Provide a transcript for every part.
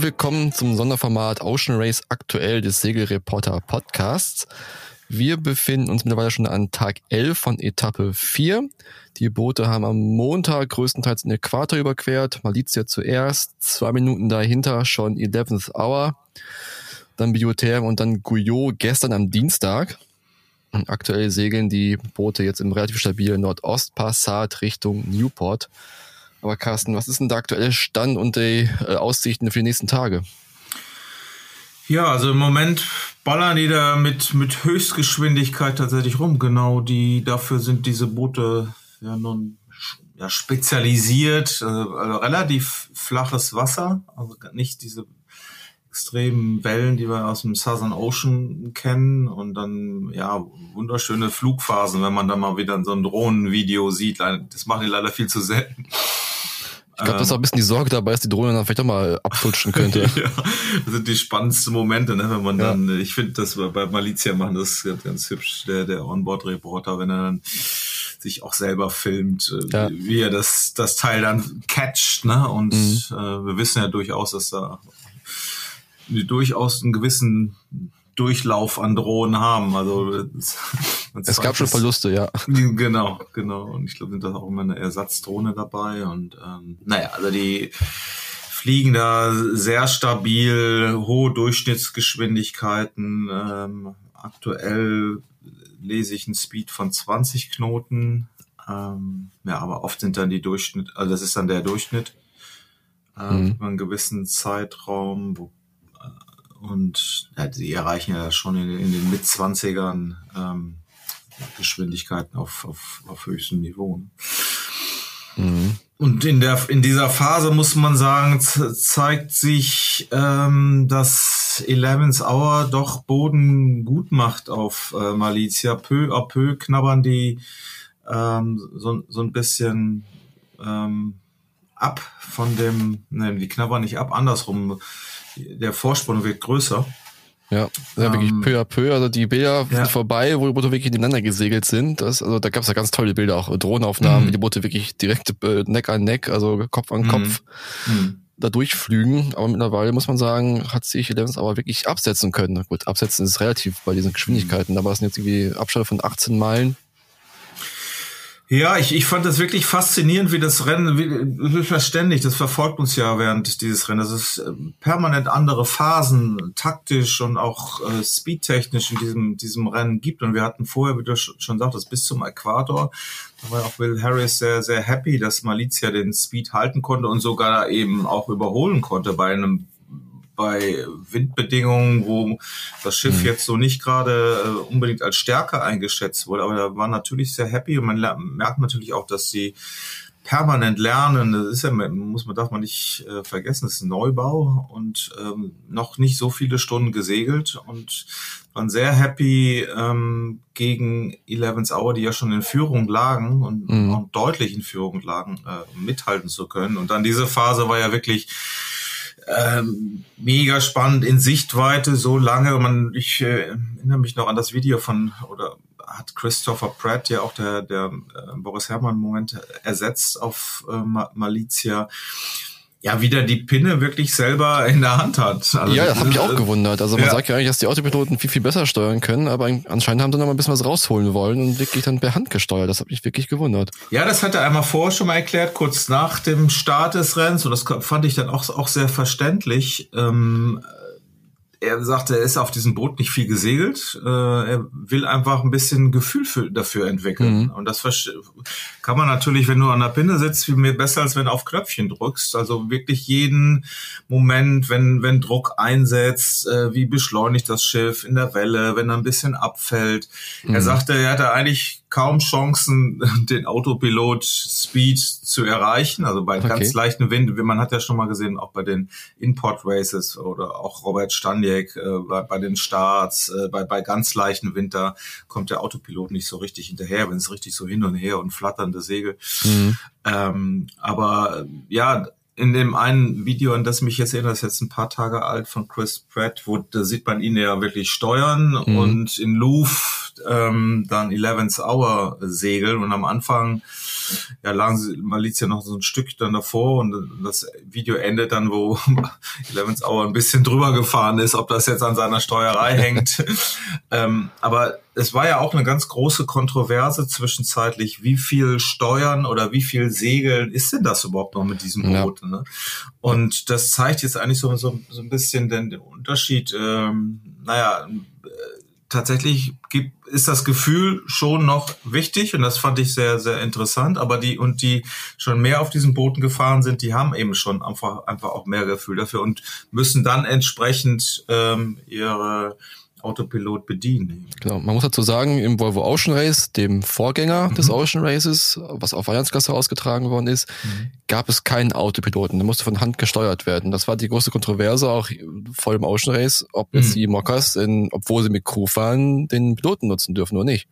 und willkommen zum Sonderformat Ocean Race aktuell des Segelreporter Podcasts. Wir befinden uns mittlerweile schon an Tag 11 von Etappe 4. Die Boote haben am Montag größtenteils den Äquator überquert. Malizia zuerst, zwei Minuten dahinter schon 11th Hour. Dann Biotherm und dann Guyot gestern am Dienstag. Und aktuell segeln die Boote jetzt im relativ stabilen Nordostpassat Richtung Newport. Aber Carsten, was ist denn der aktuelle Stand und die äh, Aussichten für die nächsten Tage? Ja, also im Moment ballern die da mit, mit Höchstgeschwindigkeit tatsächlich rum. Genau, die, dafür sind diese Boote ja nun ja, spezialisiert, also, also relativ flaches Wasser, also nicht diese extremen Wellen, die wir aus dem Southern Ocean kennen und dann ja wunderschöne Flugphasen, wenn man da mal wieder so ein Drohnenvideo sieht. Das machen die leider viel zu selten. Ich glaube, das ist auch ein bisschen die Sorge dabei, dass die Drohne dann vielleicht auch mal abfutschen könnte. ja, das sind die spannendsten Momente, ne, wenn man ja. dann, ich finde, dass wir bei Malizia machen das ganz, ganz hübsch, der, der Onboard-Reporter, wenn er dann sich auch selber filmt, äh, ja. wie er das, das Teil dann catcht, ne? Und mhm. äh, wir wissen ja durchaus, dass da durchaus einen gewissen Durchlauf an Drohnen haben. Also es gab schon Verluste, ja. Genau, genau. Und ich glaube, sind da auch immer eine Ersatzdrohne dabei. Und ähm, naja, also die fliegen da sehr stabil, hohe Durchschnittsgeschwindigkeiten. Ähm, aktuell lese ich einen Speed von 20 Knoten. Ähm, ja, aber oft sind dann die Durchschnitt, also das ist dann der Durchschnitt äh, mhm. über einen gewissen Zeitraum, wo und ja, sie erreichen ja schon in, in den Mitzwanzigern ähm, Geschwindigkeiten auf, auf, auf höchstem Niveau. Mhm. Und in der in dieser Phase muss man sagen, zeigt sich, ähm, dass Eleven's Hour doch Boden gut macht auf äh, Malizia. Peu à peu knabbern die ähm, so, so ein bisschen ähm, ab von dem, ne, die knabbern nicht ab, andersrum der Vorsprung wird größer. Ja, ja ähm, wirklich peu à peu. Also die Bilder ja. sind vorbei, wo die Boote wirklich nebeneinander gesegelt sind. Das, also da gab es ja ganz tolle Bilder, auch Drohnenaufnahmen, mhm. wie die Boote wirklich direkt äh, Neck an Neck, also Kopf an Kopf mhm. da durchflügen. Aber mittlerweile muss man sagen, hat sich Eleven's aber wirklich absetzen können. Gut, absetzen ist relativ bei diesen Geschwindigkeiten, mhm. aber es sind jetzt irgendwie Abstände von 18 Meilen. Ja, ich, ich fand das wirklich faszinierend, wie das Rennen, wie, verständlich, das verfolgt uns ja während dieses Rennens. Es ist äh, permanent andere Phasen, taktisch und auch äh, speedtechnisch in diesem, diesem Rennen gibt. Und wir hatten vorher, wie du schon sagtest, bis zum Äquator, da war auch Will Harris sehr, sehr happy, dass Malizia den Speed halten konnte und sogar eben auch überholen konnte bei einem bei Windbedingungen, wo das Schiff mhm. jetzt so nicht gerade äh, unbedingt als Stärke eingeschätzt wurde. Aber da war natürlich sehr happy und man merkt natürlich auch, dass sie permanent lernen. Das ist ja, muss man, darf man nicht äh, vergessen, das ist ein Neubau und ähm, noch nicht so viele Stunden gesegelt und waren sehr happy ähm, gegen Eleven's Hour, die ja schon in Führung lagen und, mhm. und deutlich in Führung lagen, äh, mithalten zu können. Und dann diese Phase war ja wirklich ähm, mega spannend in Sichtweite, so lange. Man, ich äh, erinnere mich noch an das Video von, oder hat Christopher Pratt ja auch der, der äh, Boris Herrmann Moment ersetzt auf äh, Malizia ja wieder die Pinne wirklich selber in der Hand hat. Also ja, das hat mich auch gewundert. Also man ja. sagt ja eigentlich, dass die Autopiloten viel, viel besser steuern können, aber anscheinend haben sie noch mal ein bisschen was rausholen wollen und wirklich dann per Hand gesteuert. Das hat mich wirklich gewundert. Ja, das hat er einmal vorher schon mal erklärt, kurz nach dem Start des Rennens und das fand ich dann auch, auch sehr verständlich. Ähm, er sagte, er ist auf diesem Boot nicht viel gesegelt. Äh, er will einfach ein bisschen Gefühl für, dafür entwickeln. Mhm. Und das kann man natürlich, wenn du an der Pinne sitzt, viel mehr besser, als wenn du auf Knöpfchen drückst. Also wirklich jeden Moment, wenn, wenn Druck einsetzt, äh, wie beschleunigt das Schiff in der Welle, wenn er ein bisschen abfällt. Mhm. Er sagte, er hatte eigentlich kaum Chancen, den Autopilot Speed zu erreichen. Also bei okay. ganz leichten Wind, man hat ja schon mal gesehen, auch bei den Import Races oder auch Robert Staniek äh, bei, bei, den Starts, äh, bei, bei ganz leichten Winter kommt der Autopilot nicht so richtig hinterher, wenn es richtig so hin und her und flatternde Segel. Mhm. Ähm, aber ja, in dem einen Video, an das mich jetzt erinnert, ist jetzt ein paar Tage alt von Chris Pratt, wo da sieht man ihn ja wirklich steuern mhm. und in Louvre ähm, dann 11th Hour segeln und am Anfang ja, lagen sie Malizia noch so ein Stück dann davor und das Video endet dann, wo Elevens Hour ein bisschen drüber gefahren ist, ob das jetzt an seiner Steuerei hängt. ähm, aber es war ja auch eine ganz große Kontroverse zwischenzeitlich, wie viel Steuern oder wie viel Segeln ist denn das überhaupt noch mit diesem Boot? Ja. Ne? Und das zeigt jetzt eigentlich so, so, so ein bisschen den, den Unterschied. Ähm, naja, tatsächlich gibt, ist das Gefühl schon noch wichtig und das fand ich sehr, sehr interessant. Aber die und die schon mehr auf diesen Booten gefahren sind, die haben eben schon einfach, einfach auch mehr Gefühl dafür und müssen dann entsprechend ähm, ihre Autopilot bedienen. Genau, man muss dazu sagen, im Volvo Ocean Race, dem Vorgänger mhm. des Ocean Races, was auf Allianzgasse ausgetragen worden ist, mhm. gab es keinen Autopiloten. Der musste von Hand gesteuert werden. Das war die große Kontroverse auch vor dem Ocean Race, ob jetzt mhm. die Mockers, in, obwohl sie mit Crew fahren, den Piloten nutzen dürfen oder nicht.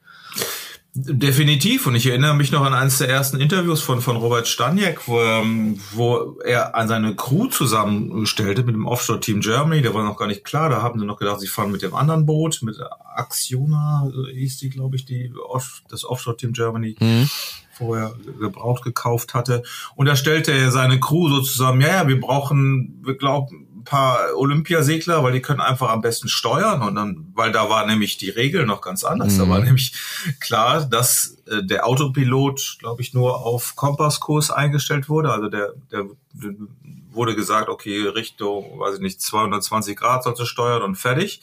Definitiv. Und ich erinnere mich noch an eines der ersten Interviews von, von Robert Staniek, wo, ähm, wo er an seine Crew zusammenstellte mit dem Offshore-Team Germany. Der war noch gar nicht klar. Da haben sie noch gedacht, sie fahren mit dem anderen Boot, mit Axiona hieß die, glaube ich, die, das Offshore-Team Germany. Mhm vorher gebraucht gekauft hatte. Und da stellte er seine Crew so zusammen, ja, ja, wir brauchen, wir glauben, paar Olympiasegler, weil die können einfach am besten steuern und dann, weil da war nämlich die Regel noch ganz anders. Mhm. Da war mhm. nämlich klar, dass äh, der Autopilot, glaube ich, nur auf Kompasskurs eingestellt wurde. Also der, der wurde gesagt, okay, Richtung, weiß ich nicht, 220 Grad sollte steuern und fertig.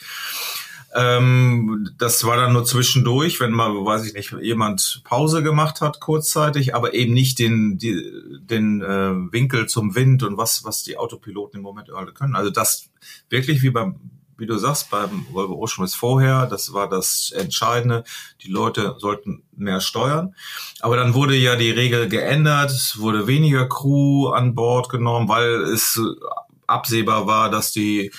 Ähm, das war dann nur zwischendurch, wenn mal, weiß ich nicht, jemand Pause gemacht hat kurzzeitig, aber eben nicht den, die, den äh, Winkel zum Wind und was, was die Autopiloten im Moment alle können. Also das wirklich wie beim wie du sagst, beim Volvo Ocean ist vorher, das war das Entscheidende. Die Leute sollten mehr steuern. Aber dann wurde ja die Regel geändert. Es wurde weniger Crew an Bord genommen, weil es absehbar war, dass die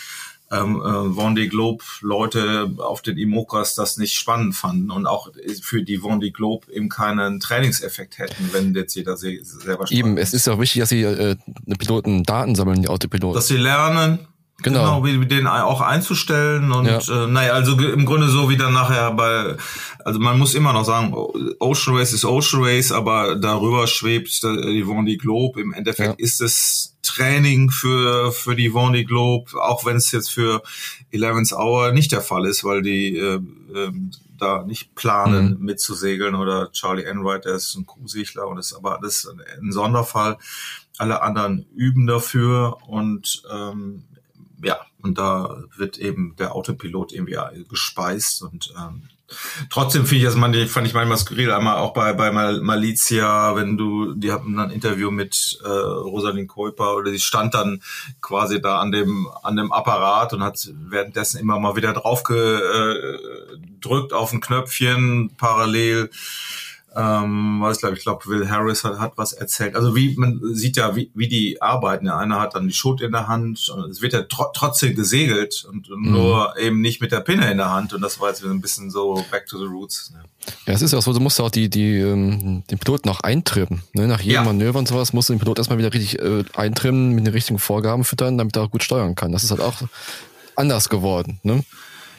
ähm, äh, Vendée Globe Leute auf den Imokas das nicht spannend fanden und auch für die Vendée Globe eben keinen Trainingseffekt hätten, wenn jetzt jeder selber steuert. Eben, es ist ja auch wichtig, dass sie äh, Piloten Daten sammeln, die Autopiloten. Dass sie lernen, Genau. genau, wie den auch einzustellen und ja. äh, naja, also im Grunde so wie dann nachher bei, also man muss immer noch sagen, Ocean Race ist Ocean Race, aber darüber schwebt die Vendée Globe. Im Endeffekt ja. ist es Training für für die Vendée Globe, auch wenn es jetzt für 11th Hour nicht der Fall ist, weil die äh, äh, da nicht planen mhm. mitzusegeln oder Charlie Enright, der ist ein Kuhsegler und ist aber das ist ein Sonderfall. Alle anderen üben dafür und ähm, ja, und da wird eben der Autopilot irgendwie gespeist und ähm, Trotzdem finde ich das man, fand ich manchmal skurril. Einmal auch bei, bei Malizia, wenn du, die hatten ein Interview mit äh, Rosalind Kuiper oder die stand dann quasi da an dem, an dem Apparat und hat währenddessen immer mal wieder drauf gedrückt auf ein Knöpfchen parallel ähm, weiß glaube ich, glaube Will Harris hat, hat was erzählt. Also wie man sieht ja, wie, wie die arbeiten. Der eine hat dann die Schut in der Hand und es wird ja tr trotzdem gesegelt und, und mhm. nur eben nicht mit der Pinne in der Hand. Und das war jetzt wieder ein bisschen so back to the roots. Ne? Ja, es ist ja auch so, du musst ja auch die, die, ähm, den Piloten auch eintrimmen. Ne? Nach jedem ja. Manöver und sowas musst du den Pilot erstmal wieder richtig äh, eintrimmen, mit den richtigen Vorgaben füttern, damit er auch gut steuern kann. Das ist halt auch anders geworden. Ne?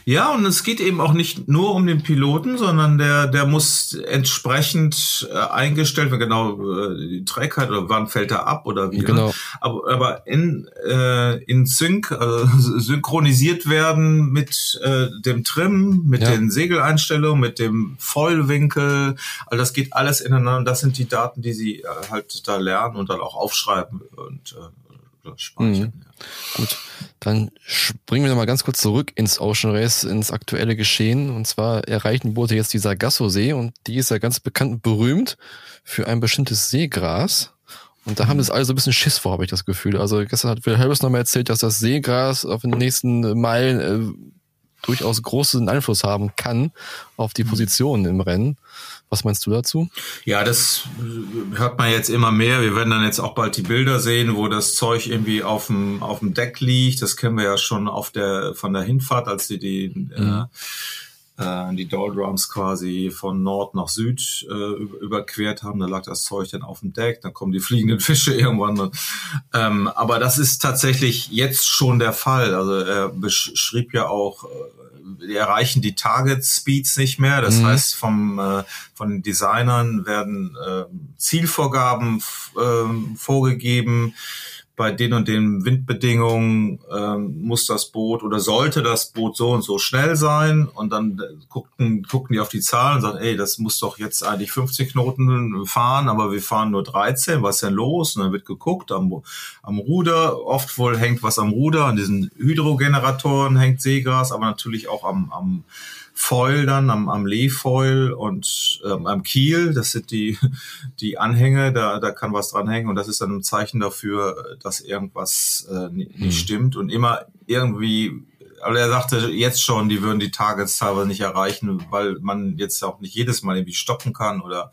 Ja, und es geht eben auch nicht nur um den Piloten, sondern der, der muss entsprechend äh, eingestellt werden, genau äh, die Trägheit oder wann fällt er ab oder wie. Genau. Aber, aber in, äh, in Sync, also synchronisiert werden mit äh, dem Trim, mit ja. den Segeleinstellungen, mit dem Vollwinkel. Also das geht alles ineinander. Das sind die Daten, die sie äh, halt da lernen und dann auch aufschreiben und äh, speichern. Mhm. Ja. Gut. Dann springen wir nochmal ganz kurz zurück ins Ocean Race, ins aktuelle Geschehen. Und zwar erreichen Boote jetzt dieser Gasso-See und die ist ja ganz bekannt und berühmt für ein bestimmtes Seegras. Und da haben es also ein bisschen Schiss vor, habe ich das Gefühl. Also gestern hat Will Harris nochmal erzählt, dass das Seegras auf den nächsten Meilen äh, durchaus großen Einfluss haben kann auf die Positionen im Rennen. Was meinst du dazu? Ja, das hört man jetzt immer mehr. Wir werden dann jetzt auch bald die Bilder sehen, wo das Zeug irgendwie auf dem, auf dem Deck liegt. Das kennen wir ja schon auf der, von der Hinfahrt, als die, mhm. äh, äh die Doldrums quasi von Nord nach Süd äh, überquert haben. Da lag das Zeug dann auf dem Deck, dann kommen die fliegenden Fische irgendwann. Ähm, aber das ist tatsächlich jetzt schon der Fall. Also er beschrieb ja auch, äh, die erreichen die Target Speeds nicht mehr. Das mhm. heißt, vom, äh, von den Designern werden äh, Zielvorgaben äh, vorgegeben bei den und den Windbedingungen ähm, muss das Boot oder sollte das Boot so und so schnell sein? Und dann gucken, gucken die auf die Zahlen und sagen, ey, das muss doch jetzt eigentlich 50 Knoten fahren, aber wir fahren nur 13, was ist denn los? Und dann wird geguckt am, am Ruder, oft wohl hängt was am Ruder, an diesen Hydrogeneratoren hängt Seegras, aber natürlich auch am, am Foil dann, am, am Lee-Foil und ähm, am Kiel, das sind die, die Anhänge, da, da kann was dranhängen und das ist dann ein Zeichen dafür, dass irgendwas äh, nicht mhm. stimmt und immer irgendwie aber er sagte jetzt schon, die würden die Targets teilweise nicht erreichen, weil man jetzt auch nicht jedes Mal irgendwie stoppen kann oder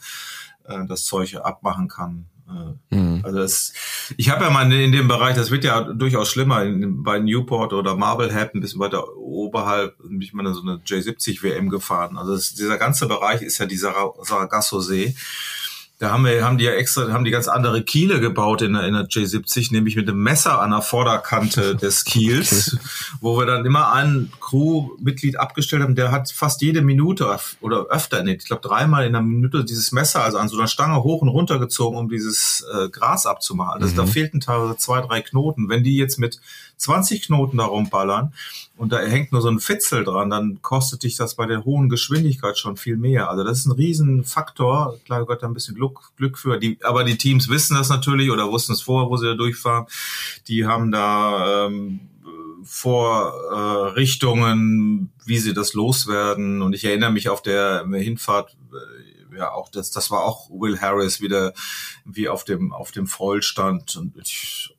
äh, das Zeug abmachen kann. Mhm. Also das, ich habe ja mal in dem Bereich, das wird ja durchaus schlimmer, in, bei Newport oder Marblehead, ein bisschen weiter oberhalb, bin ich mal so eine J70 WM gefahren. Also das, dieser ganze Bereich ist ja dieser Sargasso-See. Da haben wir, haben die ja extra, haben die ganz andere Kiele gebaut in der, in der J70, nämlich mit einem Messer an der Vorderkante des Kiels, wo wir dann immer einen Crewmitglied abgestellt haben, der hat fast jede Minute oder öfter, nee, ich glaube dreimal in einer Minute dieses Messer, also an so einer Stange hoch und runter gezogen, um dieses äh, Gras abzumachen. Also mhm. da fehlten teilweise zwei, drei Knoten. Wenn die jetzt mit 20 Knoten da rumballern und da hängt nur so ein Fitzel dran, dann kostet dich das bei der hohen Geschwindigkeit schon viel mehr. Also das ist ein Riesenfaktor. Klar gehört da ein bisschen Glück, Glück für. Die, aber die Teams wissen das natürlich oder wussten es vorher, wo sie da durchfahren. Die haben da ähm, Vorrichtungen, äh, wie sie das loswerden. Und ich erinnere mich auf der Hinfahrt, äh, ja auch das, das war auch Will Harris wieder wie auf dem auf dem Vollstand und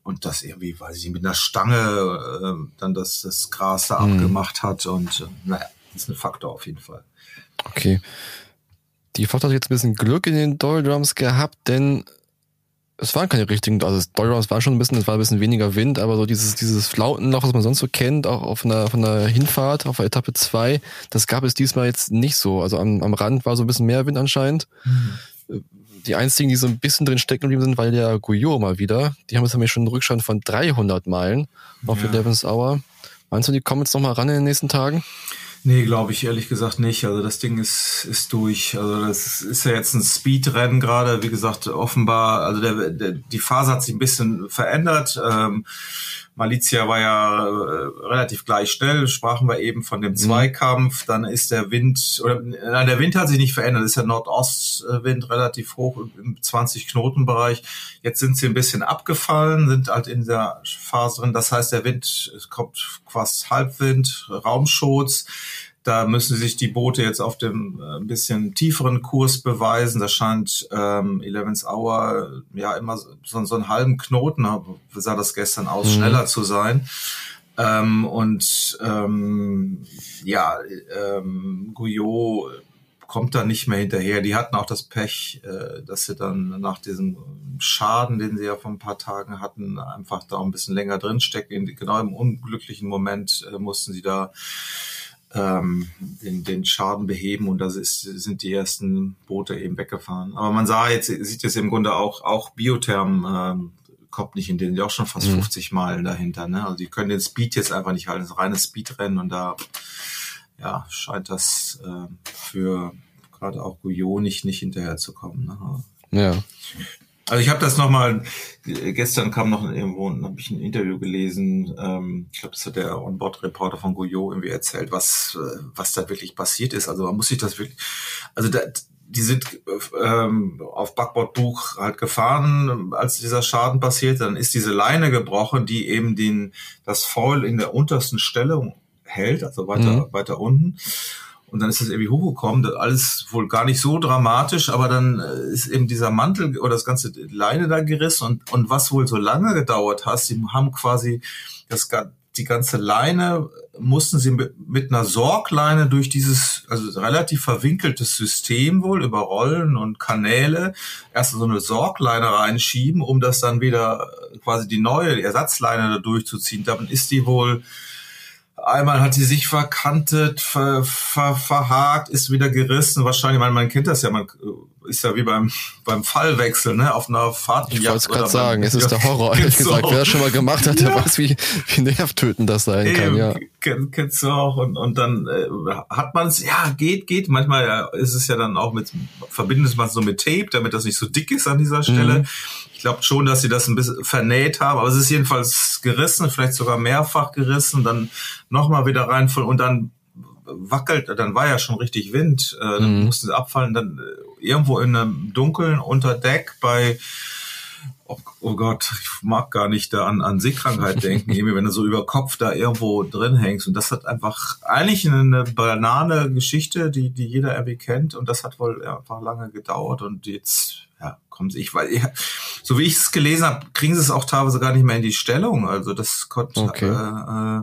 und das irgendwie, weiß ich, mit einer Stange äh, dann das das Gras da mhm. abgemacht hat und äh, naja, das ist ein Faktor auf jeden Fall. Okay. Die Fahrt hat jetzt ein bisschen Glück in den Doldrums gehabt, denn es waren keine richtigen, also das Doldrums war schon ein bisschen, es war ein bisschen weniger Wind, aber so dieses, dieses Flautenloch, was man sonst so kennt, auch auf einer, von der Hinfahrt, auf der Etappe zwei, das gab es diesmal jetzt nicht so. Also am, am Rand war so ein bisschen mehr Wind anscheinend. Mhm. Die einzigen, die so ein bisschen drin stecken geblieben sind, war der Guyot mal wieder. Die haben jetzt nämlich schon einen Rückstand von 300 Meilen auf ja. 11 Hour. Meinst du, die kommen jetzt noch mal ran in den nächsten Tagen? Nee, glaube ich ehrlich gesagt nicht. Also das Ding ist, ist durch. Also das ist ja jetzt ein Speedrennen gerade. Wie gesagt, offenbar, also der, der, die Phase hat sich ein bisschen verändert. Ähm, Malizia war ja äh, relativ gleich schnell, sprachen wir eben von dem mhm. Zweikampf, dann ist der Wind, oder nein, der Wind hat sich nicht verändert, ist der Nordostwind relativ hoch im 20 Knoten Bereich. Jetzt sind sie ein bisschen abgefallen, sind halt in der Phase drin, das heißt, der Wind kommt fast Halbwind, Raumschutz. Da müssen sich die Boote jetzt auf dem äh, ein bisschen tieferen Kurs beweisen. Das scheint ähm, 11 Hour ja immer so, so einen halben Knoten, sah das gestern aus, mhm. schneller zu sein. Ähm, und ähm, ja, ähm, Guyot kommt da nicht mehr hinterher. Die hatten auch das Pech, äh, dass sie dann nach diesem Schaden, den sie ja vor ein paar Tagen hatten, einfach da ein bisschen länger drinstecken. Genau im unglücklichen Moment äh, mussten sie da ähm, den, den Schaden beheben und da sind die ersten Boote eben weggefahren. Aber man sah jetzt, sieht jetzt im Grunde auch, auch Biotherm ähm, kommt nicht in den, die auch schon fast mhm. 50 Meilen dahinter. Ne? Also die können den Speed jetzt einfach nicht halten, das ist reines Speedrennen und da ja, scheint das äh, für gerade auch Guyot nicht, nicht hinterherzukommen. Ne? Ja. Also ich habe das nochmal, gestern kam noch irgendwo, habe ich ein Interview gelesen, ähm, ich glaube, das hat der Onboard-Reporter von Goyo irgendwie erzählt, was, äh, was da wirklich passiert ist. Also man muss sich das wirklich, also da, die sind ähm, auf Backbordbuch halt gefahren, als dieser Schaden passiert, dann ist diese Leine gebrochen, die eben den, das Foil in der untersten Stelle hält, also weiter, mhm. weiter unten. Und dann ist es irgendwie hochgekommen, alles wohl gar nicht so dramatisch, aber dann äh, ist eben dieser Mantel oder das ganze Leine da gerissen und, und was wohl so lange gedauert hat, sie haben quasi das, die ganze Leine mussten sie mit einer Sorgleine durch dieses also relativ verwinkeltes System wohl über Rollen und Kanäle erst so eine Sorgleine reinschieben, um das dann wieder quasi die neue Ersatzleine da durchzuziehen. Dann ist die wohl Einmal hat sie sich verkantet, ver, ver, verhakt, ist wieder gerissen. Wahrscheinlich, man, man kennt das ja, man ist ja wie beim, beim Fallwechsel, ne, auf einer Fahrt. Ich wollte es gerade sagen, es ist der Horror, ehrlich gesagt. Wer das schon mal gemacht hat, der ja. weiß, wie, wie nervtötend das sein Eben, kann, ja. Kenn, kennst du auch. Und, und dann äh, hat man es, ja, geht, geht. Manchmal ist es ja dann auch mit, verbindet man es so mit Tape, damit das nicht so dick ist an dieser Stelle. Mhm. Ich glaube schon, dass sie das ein bisschen vernäht haben, aber es ist jedenfalls gerissen, vielleicht sogar mehrfach gerissen, dann nochmal wieder rein und dann wackelt, dann war ja schon richtig Wind, äh, dann mhm. mussten sie abfallen, dann äh, irgendwo in einem Dunkeln unter Deck bei Oh, oh, Gott, ich mag gar nicht da an, an Seekrankheit denken, wenn du so über Kopf da irgendwo drin hängst. Und das hat einfach eigentlich eine banane Geschichte, die, die jeder irgendwie kennt. Und das hat wohl einfach lange gedauert. Und jetzt, ja, kommen sie, ich weil ja, so wie ich es gelesen habe, kriegen sie es auch teilweise gar nicht mehr in die Stellung. Also das konnte, okay. äh, äh,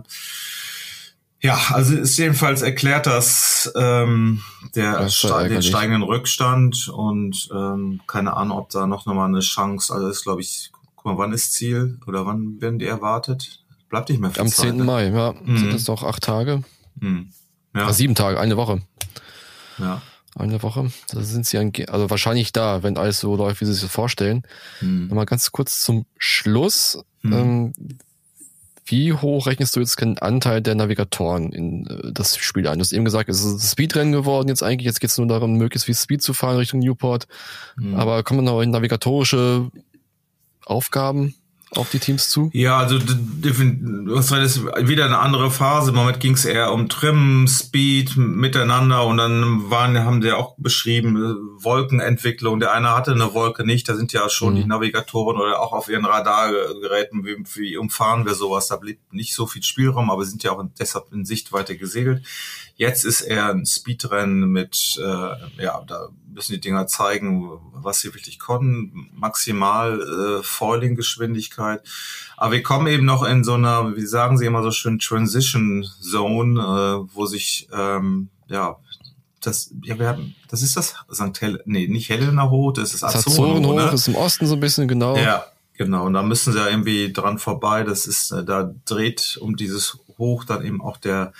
ja, also ist jedenfalls erklärt das ähm, der das ste den steigenden Rückstand und ähm, keine Ahnung, ob da noch mal eine Chance. Also ist glaube ich, guck mal, wann ist Ziel oder wann werden die erwartet? Bleibt nicht mehr viel Am Zeit, 10. Ne? Mai, ja, mhm. sind es doch acht Tage. Mhm. Ja. Ah, sieben Tage, eine Woche. Ja. Eine Woche. Da sind sie also wahrscheinlich da, wenn alles so läuft, wie sie sich das vorstellen. Mhm. Mal ganz kurz zum Schluss. Mhm. Ähm, wie hoch rechnest du jetzt den Anteil der Navigatoren in äh, das Spiel ein? Du hast eben gesagt, es ist ein Speedrennen geworden jetzt eigentlich. Jetzt geht es nur darum, möglichst viel Speed zu fahren Richtung Newport. Mhm. Aber kommen noch navigatorische Aufgaben auf die Teams zu? Ja, also hast halt wieder eine andere Phase. Im Moment ging es eher um Trim, Speed, miteinander und dann waren, haben die auch beschrieben, äh, Wolkenentwicklung. Der eine hatte eine Wolke nicht, da sind ja schon mhm. die Navigatoren oder auch auf ihren Radargeräten, wie, wie umfahren wir sowas. Da blieb nicht so viel Spielraum, aber sind ja auch deshalb in Sichtweite gesegelt. Jetzt ist er ein Speedrennen mit, äh, ja, da müssen die Dinger zeigen, was sie wirklich konnten. Maximal äh, Foiling-Geschwindigkeit. Aber wir kommen eben noch in so einer, wie sagen sie immer so schön, Transition Zone, äh, wo sich, ähm, ja, das, ja, wir haben, das ist das St. Hel nee, nicht Helena hoch, das ist Azoren hoch, ne? ist im Osten so ein bisschen, genau. Ja, genau. Und da müssen sie ja irgendwie dran vorbei. Das ist, äh, da dreht um dieses Hoch dann eben auch der,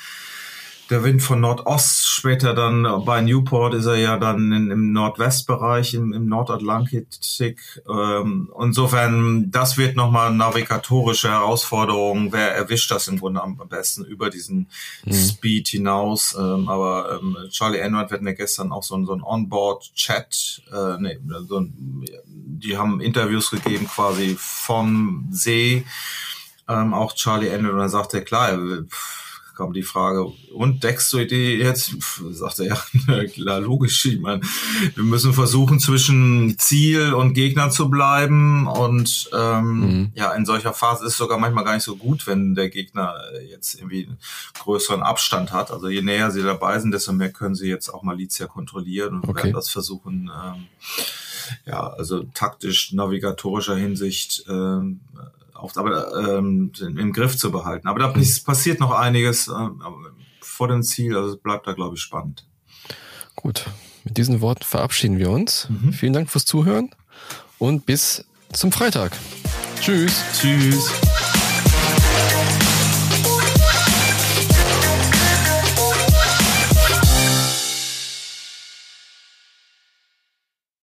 der Wind von Nordost, später dann bei Newport ist er ja dann in, im Nordwestbereich, im, im Nordatlantik. Ähm, insofern, das wird nochmal navigatorische Herausforderung. Wer erwischt das im Grunde am besten über diesen mhm. Speed hinaus? Ähm, aber ähm, Charlie Enward wird mir gestern auch so, so ein Onboard-Chat, äh, nee, so ein, die haben Interviews gegeben quasi vom See. Ähm, auch Charlie Enward, und dann sagt er, klar, pff, kam die Frage, und deckst du die jetzt? Sagt er, ja, klar, logisch. Ich meine, wir müssen versuchen, zwischen Ziel und Gegner zu bleiben. Und ähm, mhm. ja, in solcher Phase ist es sogar manchmal gar nicht so gut, wenn der Gegner jetzt irgendwie einen größeren Abstand hat. Also je näher sie dabei sind, desto mehr können sie jetzt auch Malizia kontrollieren und okay. werden das versuchen, ähm, ja, also taktisch, navigatorischer Hinsicht ähm, auf, aber ähm, im Griff zu behalten. Aber da passiert noch einiges äh, vor dem Ziel, also es bleibt da, glaube ich, spannend. Gut, mit diesen Worten verabschieden wir uns. Mhm. Vielen Dank fürs Zuhören und bis zum Freitag. Tschüss. Tschüss.